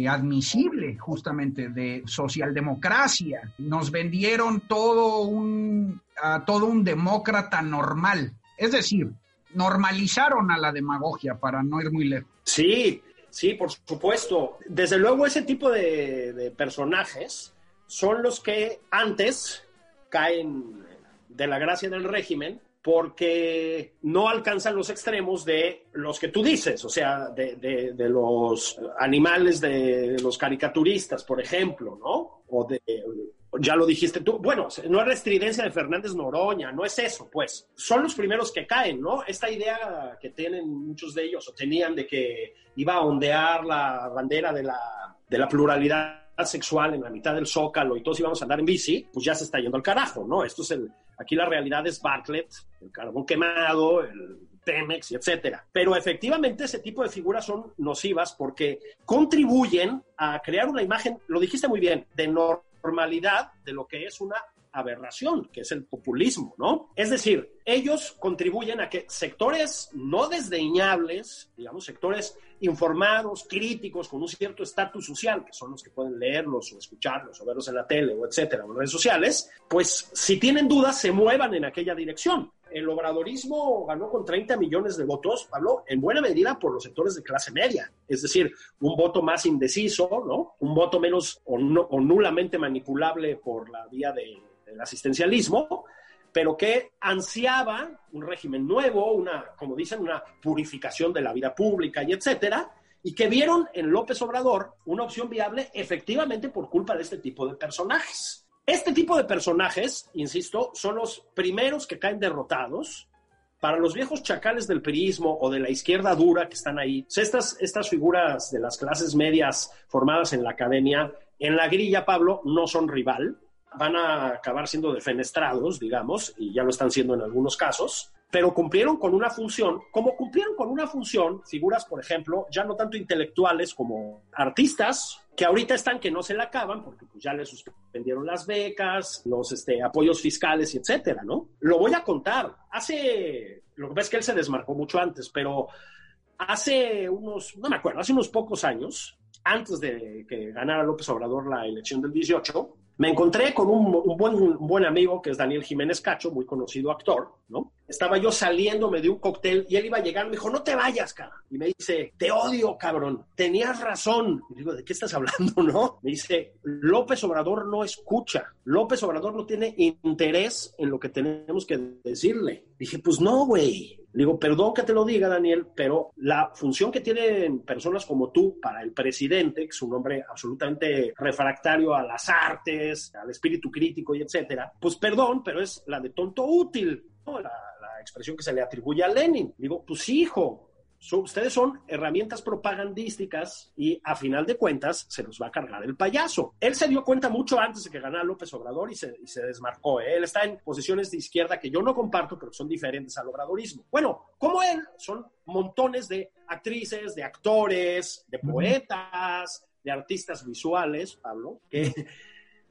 admisible, justamente, de socialdemocracia. Nos vendieron todo un, a todo un demócrata normal. Es decir, normalizaron a la demagogia para no ir muy lejos. Sí, sí, por supuesto. Desde luego ese tipo de, de personajes son los que antes caen de la gracia del régimen porque no alcanzan los extremos de los que tú dices, o sea, de, los animales de los caricaturistas, por ejemplo, ¿no? O de ya lo dijiste tú, bueno, no es restridencia de Fernández Noroña, no es eso, pues. Son los primeros que caen, ¿no? Esta idea que tienen muchos de ellos o tenían de que iba a ondear la bandera de la, de la pluralidad sexual en la mitad del zócalo y todos íbamos a andar en bici, pues ya se está yendo al carajo, ¿no? Esto es el, aquí la realidad es Bartlett, el carbón quemado, el Pemex, etcétera. Pero efectivamente ese tipo de figuras son nocivas porque contribuyen a crear una imagen, lo dijiste muy bien, de normalidad de lo que es una aberración, que es el populismo, ¿no? Es decir, ellos contribuyen a que sectores no desdeñables, digamos, sectores informados, críticos, con un cierto estatus social, que son los que pueden leerlos o escucharlos o verlos en la tele o etcétera, o en redes sociales, pues si tienen dudas, se muevan en aquella dirección. El obradorismo ganó con 30 millones de votos, Pablo, en buena medida por los sectores de clase media, es decir, un voto más indeciso, ¿no? Un voto menos o, o nulamente manipulable por la vía de el asistencialismo, pero que ansiaba un régimen nuevo, una, como dicen, una purificación de la vida pública y etcétera, y que vieron en López Obrador una opción viable efectivamente por culpa de este tipo de personajes. Este tipo de personajes, insisto, son los primeros que caen derrotados. Para los viejos chacales del periodismo o de la izquierda dura que están ahí, estas, estas figuras de las clases medias formadas en la academia, en la grilla, Pablo, no son rival van a acabar siendo defenestrados, digamos, y ya lo están siendo en algunos casos, pero cumplieron con una función, como cumplieron con una función, figuras, por ejemplo, ya no tanto intelectuales como artistas, que ahorita están que no se la acaban porque pues, ya les suspendieron las becas, los este, apoyos fiscales y etcétera, ¿no? Lo voy a contar. Hace, lo que pasa es que él se desmarcó mucho antes, pero hace unos, no me acuerdo, hace unos pocos años, antes de que ganara López Obrador la elección del 18, me encontré con un, buen, buen, amigo que es Daniel Jiménez Cacho, muy conocido actor, ¿no? Estaba yo saliéndome de un cóctel y él iba a llegar, me dijo, no te vayas, cara. Y me dice, te odio, cabrón, tenías razón. Y digo, ¿de qué estás hablando, no? Me dice, López Obrador no escucha, López Obrador no tiene interés en lo que tenemos que decirle. Dije, pues no, güey, digo, perdón que te lo diga, Daniel, pero la función que tienen personas como tú para el presidente, que es un hombre absolutamente refractario a las artes, al espíritu crítico y etcétera, pues perdón, pero es la de tonto útil, ¿no? la, expresión que se le atribuye a Lenin. Digo, pues hijo, ustedes son herramientas propagandísticas y a final de cuentas se los va a cargar el payaso. Él se dio cuenta mucho antes de que ganara López Obrador y se, y se desmarcó. ¿eh? Él está en posiciones de izquierda que yo no comparto, pero son diferentes al obradorismo. Bueno, como él, son montones de actrices, de actores, de poetas, de artistas visuales, Pablo, que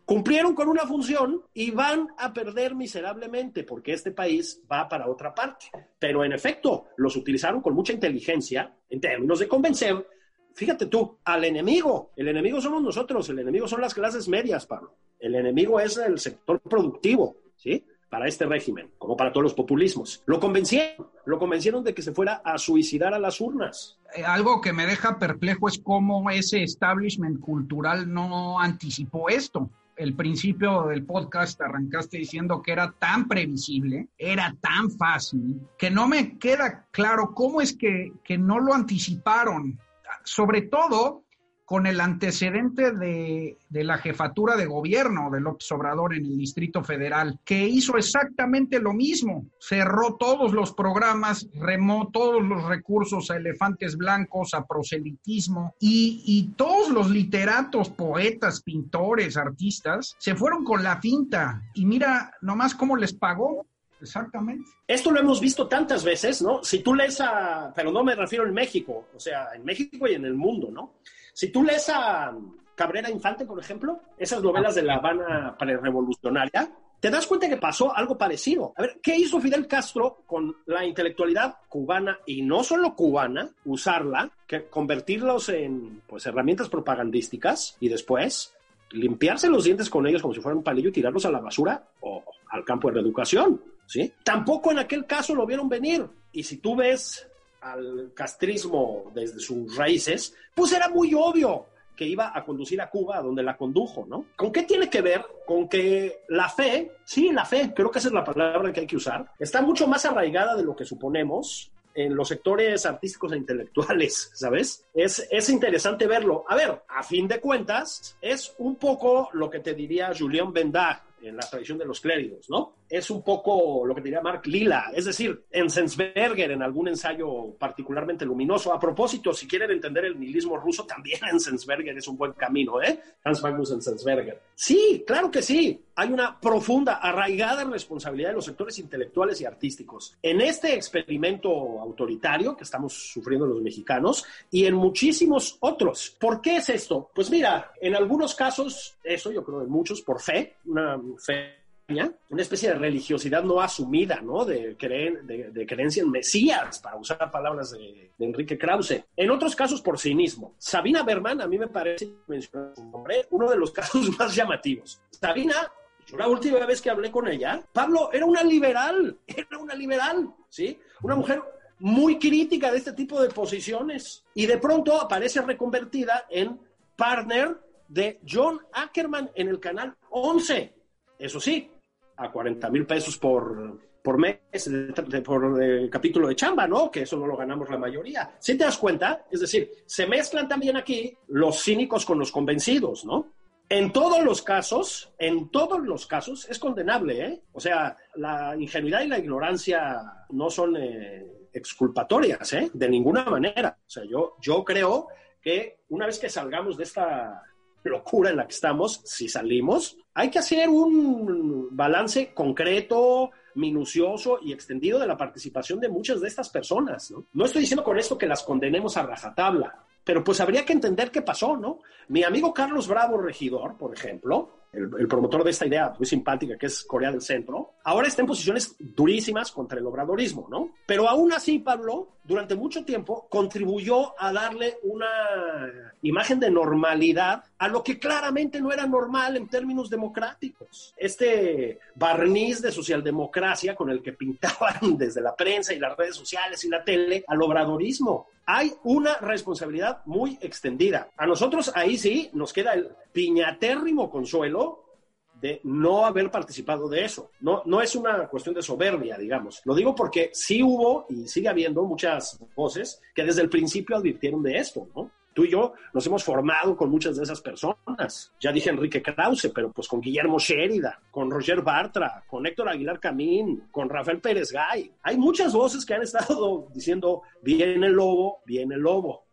cumplieron con una función y van a perder miserablemente porque este país va para otra parte. Pero en efecto, los utilizaron con mucha inteligencia en términos de convencer, fíjate tú, al enemigo. El enemigo somos nosotros, el enemigo son las clases medias, Pablo. El enemigo es el sector productivo, ¿sí? Para este régimen, como para todos los populismos. Lo convencieron, lo convencieron de que se fuera a suicidar a las urnas. Eh, algo que me deja perplejo es cómo ese establishment cultural no anticipó esto el principio del podcast arrancaste diciendo que era tan previsible, era tan fácil, que no me queda claro cómo es que, que no lo anticiparon. Sobre todo con el antecedente de, la jefatura de gobierno de López Obrador en el Distrito Federal, que hizo exactamente lo mismo. Cerró todos los programas, remó todos los recursos a elefantes blancos, a proselitismo, y, y todos los literatos, poetas, pintores, artistas, se fueron con la finta. Y mira nomás cómo les pagó. Exactamente. Esto lo hemos visto tantas veces, ¿no? Si tú lees a, pero no me refiero en México, o sea, en México y en el mundo, ¿no? Si tú lees a Cabrera Infante, por ejemplo, esas novelas de La Habana prerevolucionaria, te das cuenta que pasó algo parecido. A ver, ¿qué hizo Fidel Castro con la intelectualidad cubana y no solo cubana, usarla, que convertirlos en pues herramientas propagandísticas y después limpiarse los dientes con ellos como si fueran un palillo y tirarlos a la basura o al campo de reeducación, ¿sí? Tampoco en aquel caso lo vieron venir. Y si tú ves al castrismo desde sus raíces, pues era muy obvio que iba a conducir a Cuba a donde la condujo, ¿no? ¿Con qué tiene que ver? Con que la fe, sí, la fe, creo que esa es la palabra que hay que usar, está mucho más arraigada de lo que suponemos en los sectores artísticos e intelectuales, ¿sabes? Es, es interesante verlo. A ver, a fin de cuentas, es un poco lo que te diría Julien Bendard en la tradición de los clérigos, ¿no? Es un poco lo que diría Mark Lila, es decir, en Enzensberger, en algún ensayo particularmente luminoso. A propósito, si quieren entender el nihilismo ruso, también Enzensberger es un buen camino, ¿eh? Hans Magnus Enzensberger. Sí, claro que sí. Hay una profunda, arraigada responsabilidad de los sectores intelectuales y artísticos en este experimento autoritario que estamos sufriendo los mexicanos y en muchísimos otros. ¿Por qué es esto? Pues mira, en algunos casos, eso yo creo en muchos, por fe, una fe una especie de religiosidad no asumida, ¿no? De, de, creencia en Mesías, para usar palabras de, Enrique Krause. En otros casos, por cinismo. Sabina Berman, a mí me parece, mencionar su nombre, uno de los casos más llamativos. Sabina, yo la última vez que hablé con ella, Pablo era una liberal, era una liberal, ¿sí? Una mujer muy crítica de este tipo de posiciones y de pronto aparece reconvertida en partner de John Ackerman en el canal 11. Eso sí, a 40 mil pesos por, por mes, por el capítulo de chamba, ¿no? Que eso no lo ganamos la mayoría. ¿Sí te das cuenta? Es decir, se mezclan también aquí los cínicos con los convencidos, ¿no? En todos los casos, en todos los casos, es condenable, ¿eh? O sea, la ingenuidad y la ignorancia no son eh, exculpatorias, ¿eh? De ninguna manera. O sea, yo, yo creo que una vez que salgamos de esta locura en la que estamos, si salimos, hay que hacer un balance concreto, minucioso y extendido de la participación de muchas de estas personas. ¿no? estoy diciendo con esto que las condenemos a rajatabla, pero pues habría que entender qué pasó, ¿no? Mi amigo Carlos Bravo Regidor, por ejemplo, el, promotor de esta idea muy simpática que es Corea del Centro, ahora está en posiciones durísimas contra el obradorismo, ¿no? Pero aún así, Pablo, durante mucho tiempo contribuyó a darle una imagen de normalidad a lo que claramente no era normal en términos democráticos. Este barniz de socialdemocracia con el que pintaban desde la prensa y las redes sociales y la tele al obradorismo. Hay una responsabilidad muy extendida. A nosotros ahí sí nos queda el piñatérrimo consuelo de no haber participado de eso. No, no es una cuestión de soberbia, digamos. Lo digo porque sí hubo y sigue habiendo muchas voces que desde el principio advirtieron de esto, ¿no? Tú y yo nos hemos formado con muchas de esas personas. Ya dije Enrique Krause, pero pues con Guillermo Sheridan, con Roger Bartra, con Héctor Aguilar Camín, con Rafael Pérez Gay. Hay muchas voces que han estado diciendo, viene el lobo, viene el lobo.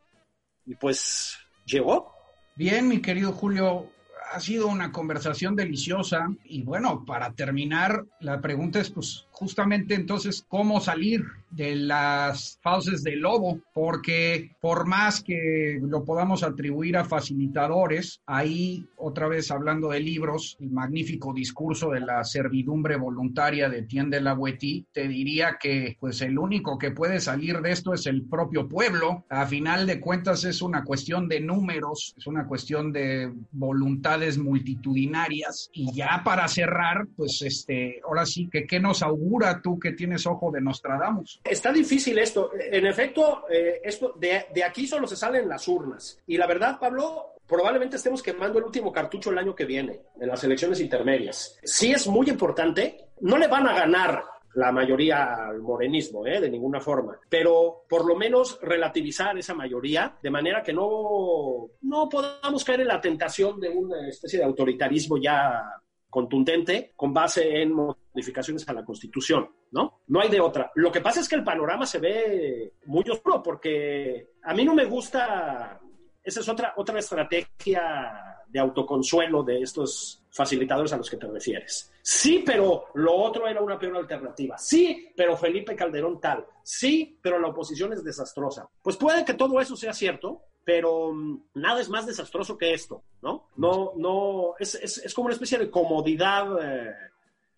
Y pues llegó. Bien, mi querido Julio, ha sido una conversación deliciosa y bueno, para terminar, la pregunta es pues justamente entonces cómo salir de las fauces del lobo, porque por más que lo podamos atribuir a facilitadores, ahí otra vez hablando de libros, el magnífico discurso de la servidumbre voluntaria de Tiende la Boetí, te diría que pues el único que puede salir de esto es el propio pueblo. A final de cuentas es una cuestión de números, es una cuestión de voluntades multitudinarias y ya para cerrar, pues este, ahora sí que qué nos augura tú que tienes ojo de Nostradamus. Está difícil esto. En efecto, eh, esto de, aquí solo se salen las urnas. Y la verdad, Pablo, probablemente estemos quemando el último cartucho el año que viene, en las elecciones intermedias. Sí es muy importante, no le van a ganar la mayoría al morenismo, ¿eh? de ninguna forma, pero por lo menos relativizar esa mayoría de manera que no, no podamos caer en la tentación de una especie de autoritarismo ya contundente con base en modificaciones a la Constitución, ¿no? No hay de otra. Lo que pasa es que el panorama se ve muy oscuro porque a mí no me gusta, esa es otra, otra estrategia de autoconsuelo de estos facilitadores a los que te refieres. Sí, pero lo otro era una peor alternativa. Sí, pero Felipe Calderón tal. Sí, pero la oposición es desastrosa. Pues puede que todo eso sea cierto, pero mm, nada es más desastroso que esto, ¿no? No, no, es, es, como una especie de comodidad eh,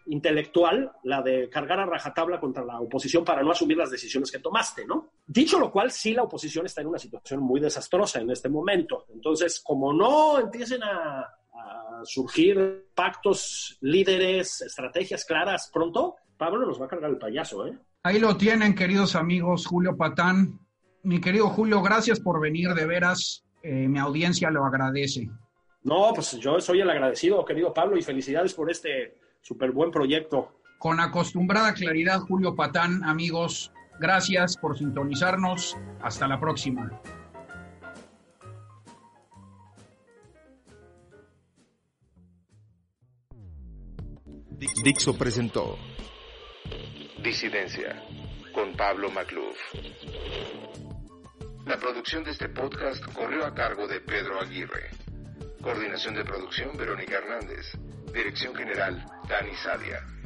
intelectual, la de cargar a rajatabla contra la oposición para no asumir las decisiones que tomaste, ¿no? Dicho lo cual, sí, la oposición está en una situación muy desastrosa en este momento. Entonces, como no empiecen a, a surgir pactos, líderes, estrategias claras pronto, Pablo nos va a cargar el payaso, ¿eh? Ahí lo tienen, queridos amigos, Julio Patán, mi querido Julio, gracias por venir, de veras, eh, mi audiencia lo agradece. No, pues yo soy el agradecido, querido Pablo, y felicidades por este súper buen proyecto. Con acostumbrada claridad, Julio Patán, amigos, Gracias por sintonizarnos. Hasta la próxima. Dixo presentó Disidencia con Pablo Macluf. La producción de este podcast corrió a cargo de Pedro Aguirre. Coordinación de producción Verónica Hernández. Dirección General Dani Sadia.